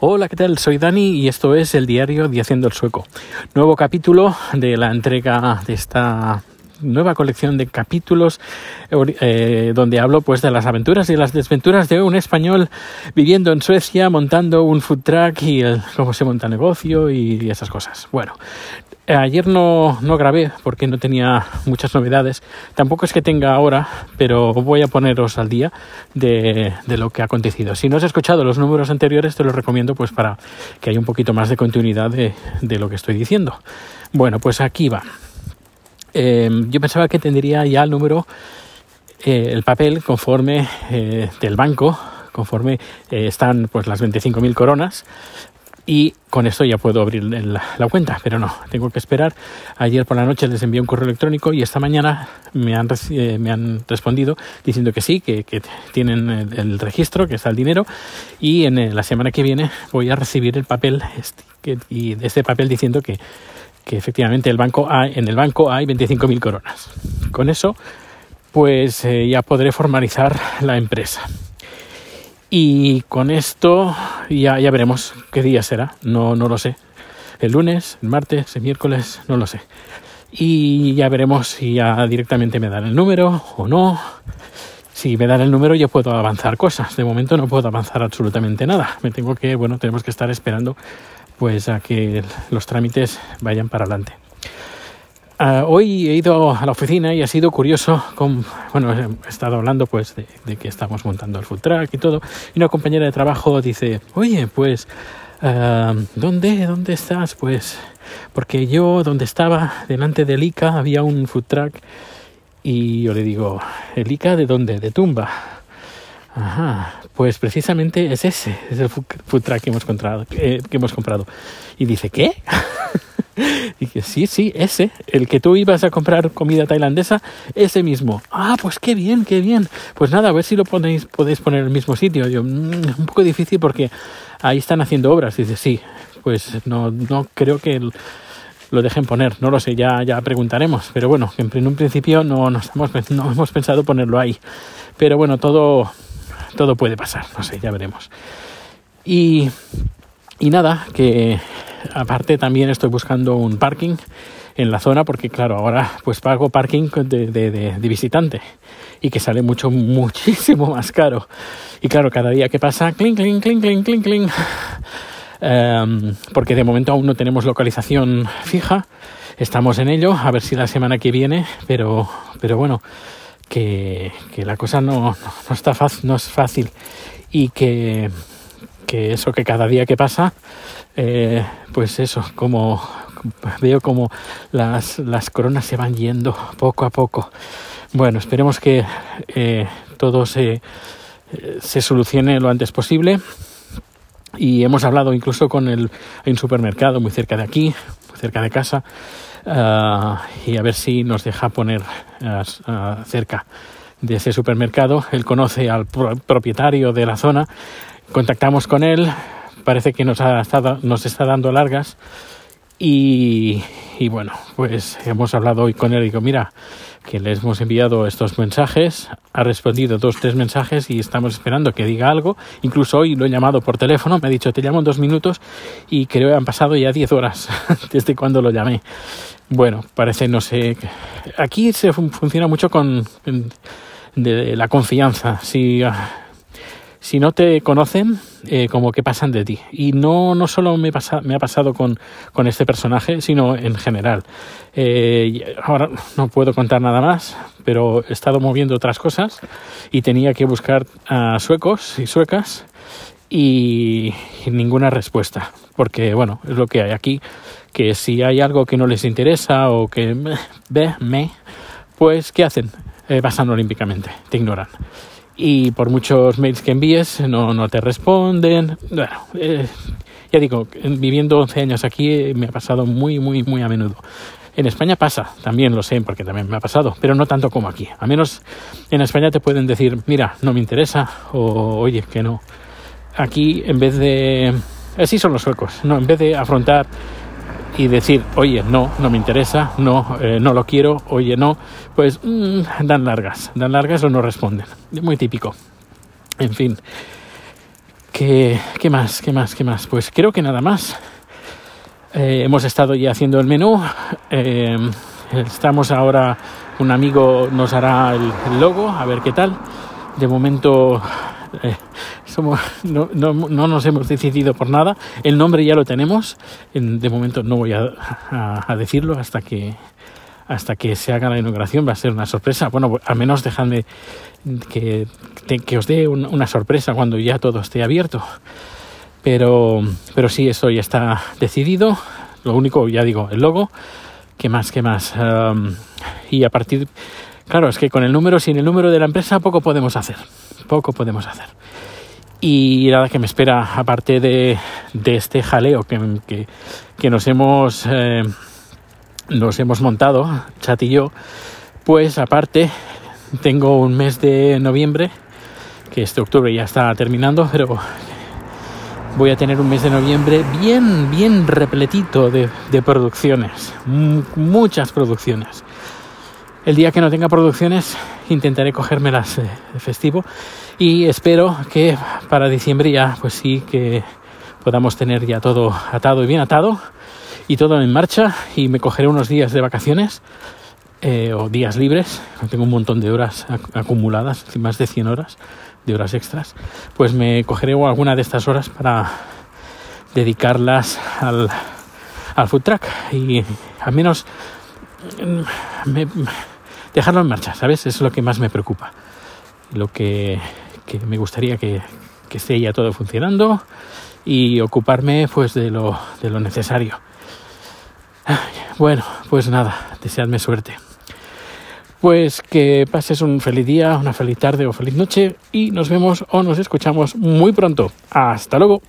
Hola, ¿qué tal? Soy Dani y esto es el diario de Haciendo el Sueco. Nuevo capítulo de la entrega de esta nueva colección de capítulos eh, donde hablo pues de las aventuras y las desventuras de un español viviendo en Suecia montando un food truck y cómo se monta negocio y esas cosas. Bueno, ayer no, no grabé porque no tenía muchas novedades. Tampoco es que tenga ahora, pero voy a poneros al día de, de, lo que ha acontecido. Si no has escuchado los números anteriores, te los recomiendo pues para que haya un poquito más de continuidad de, de lo que estoy diciendo. Bueno, pues aquí va. Eh, yo pensaba que tendría ya el número, eh, el papel conforme eh, del banco, conforme eh, están pues las 25.000 coronas y con esto ya puedo abrir la, cuenta, pero no, tengo que esperar. Ayer por la noche les envié un correo electrónico y esta mañana me han, eh, me han respondido diciendo que sí, que, que tienen el, el, registro, que está el dinero y en eh, la semana que viene voy a recibir el papel este, que, y este papel diciendo que, que efectivamente el banco hay, en el banco hay 25.000 coronas. Con eso, pues eh, ya podré formalizar la empresa. Y con esto ya, ya veremos qué día será. No, no lo sé. El lunes, el martes, el miércoles, no lo sé. Y ya veremos si ya directamente me dan el número o no. Si me dan el número yo puedo avanzar cosas. De momento no puedo avanzar absolutamente nada. Me tengo que, bueno, tenemos que estar esperando pues a que los trámites vayan para adelante. Uh, hoy he ido a la oficina y ha sido curioso, con, bueno, he estado hablando pues de, que estamos montando el food truck y todo, y una compañera de trabajo dice, oye, pues, uh, ¿dónde, dónde estás? Pues, porque yo donde estaba, delante del ICA, había un food truck, y yo le digo, ¿el ICA de dónde? De Tumba. Ajá, pues precisamente es ese, es el food truck que hemos comprado. Eh, que hemos comprado. Y dice, ¿qué? Y dije, sí, sí, ese, el que tú ibas a comprar comida tailandesa, ese mismo. Ah, pues qué bien, qué bien. Pues nada, a ver si lo ponéis, podéis poner en el mismo sitio. Yo, mmm, un poco difícil porque ahí están haciendo obras. Dice, sí, pues no, no creo que lo dejen poner. No lo sé, ya, ya preguntaremos. Pero bueno, en un principio no, no, estamos, no hemos pensado ponerlo ahí. Pero bueno, todo, todo puede pasar. No sé, ya veremos. Y, y nada, que aparte también estoy buscando un parking en la zona porque claro ahora pues pago parking de, de, visitante y que sale mucho muchísimo más caro. Y claro cada día que pasa clink clink clink clink clink clink. Um, porque de momento aún no tenemos localización fija. Estamos en ello a ver si la semana que viene pero pero bueno que, que la cosa no, no, no está fácil no es fácil. Y que que eso que cada día que pasa eh, pues eso, como veo como las, las coronas se van yendo poco a poco. Bueno, esperemos que eh, todo se, se solucione lo antes posible. Y hemos hablado incluso con el, hay un supermercado muy cerca de aquí, cerca de casa, uh, y a ver si nos deja poner uh, uh, cerca de ese supermercado. Él conoce al pro propietario de la zona, contactamos con él, parece que nos, ha estado, nos está dando largas y, y, bueno, pues hemos hablado hoy con él y digo, mira, que le hemos enviado estos mensajes, ha respondido dos, tres mensajes y estamos esperando que diga algo. Incluso hoy lo he llamado por teléfono, me ha dicho, te llamo en dos minutos y creo que han pasado ya diez horas desde cuando lo llamé. Bueno, parece, no sé, aquí se funciona mucho con de la confianza. Si si no te conocen, eh, como que pasan de ti. Y no, no solo me, pasa, me ha pasado con, con este personaje, sino en general. Eh, ahora no puedo contar nada más, pero he estado moviendo otras cosas y tenía que buscar a suecos y suecas y, ninguna respuesta. Porque, bueno, es lo que hay aquí, que si hay algo que no les interesa o que ve, me, pues, ¿qué hacen? Eh, pasan olímpicamente, te ignoran y por muchos mails que envíes no, no te responden. Bueno, eh, ya digo, viviendo 11 años aquí me ha pasado muy, muy, muy a menudo. En España pasa, también lo sé, porque también me ha pasado, pero no tanto como aquí. A menos en España te pueden decir, mira, no me interesa, o oye, que no. Aquí, en vez de... Así son los suecos, ¿no? En vez de afrontar y decir, oye, no, no me interesa, no, eh, no lo quiero, oye, no, pues mmm, dan largas, dan largas o no responden. Muy típico. En fin, ¿Qué, qué más? ¿Qué más? ¿Qué más? Pues creo que nada más. Eh, hemos estado ya haciendo el menú. Eh, estamos ahora, un amigo nos hará el, logo, a ver qué tal. De momento eh, somos, no, no, no, nos hemos decidido por nada. El nombre ya lo tenemos. De momento no voy a, decirlo hasta que hasta que se haga la inauguración va a ser una sorpresa. Bueno, al menos dejadme que, que os dé una sorpresa cuando ya todo esté abierto. Pero, pero sí, eso ya está decidido. Lo único, ya digo, el logo. ¿Qué más? ¿Qué más? Um, y a partir... Claro, es que con el número, sin el número de la empresa, poco podemos hacer. Poco podemos hacer. Y nada que me espera, aparte de, de este jaleo que, que, nos hemos... Eh, nos hemos montado, Chat y yo, pues aparte tengo un mes de noviembre, que este octubre ya está terminando, pero voy a tener un mes de noviembre bien, bien repletito de, de producciones, muchas producciones. El día que no tenga producciones intentaré cogérmelas de festivo. Y espero que para diciembre ya pues sí que podamos tener ya todo atado y bien atado y todo en marcha. Y me cogeré unos días de vacaciones eh, o días libres, tengo un montón de horas acumuladas, más de 100 horas de horas extras, pues me cogeré alguna de estas horas para dedicarlas al, al food track y al menos mm, me, dejarlo en marcha, ¿sabes? es lo que más me preocupa. Lo que, que me gustaría que, que, esté ya todo funcionando y ocuparme pues de lo, de lo necesario. Bueno, pues nada, deseadme suerte. Pues que pases un feliz día, una feliz tarde o feliz noche y nos vemos o nos escuchamos muy pronto. Hasta luego.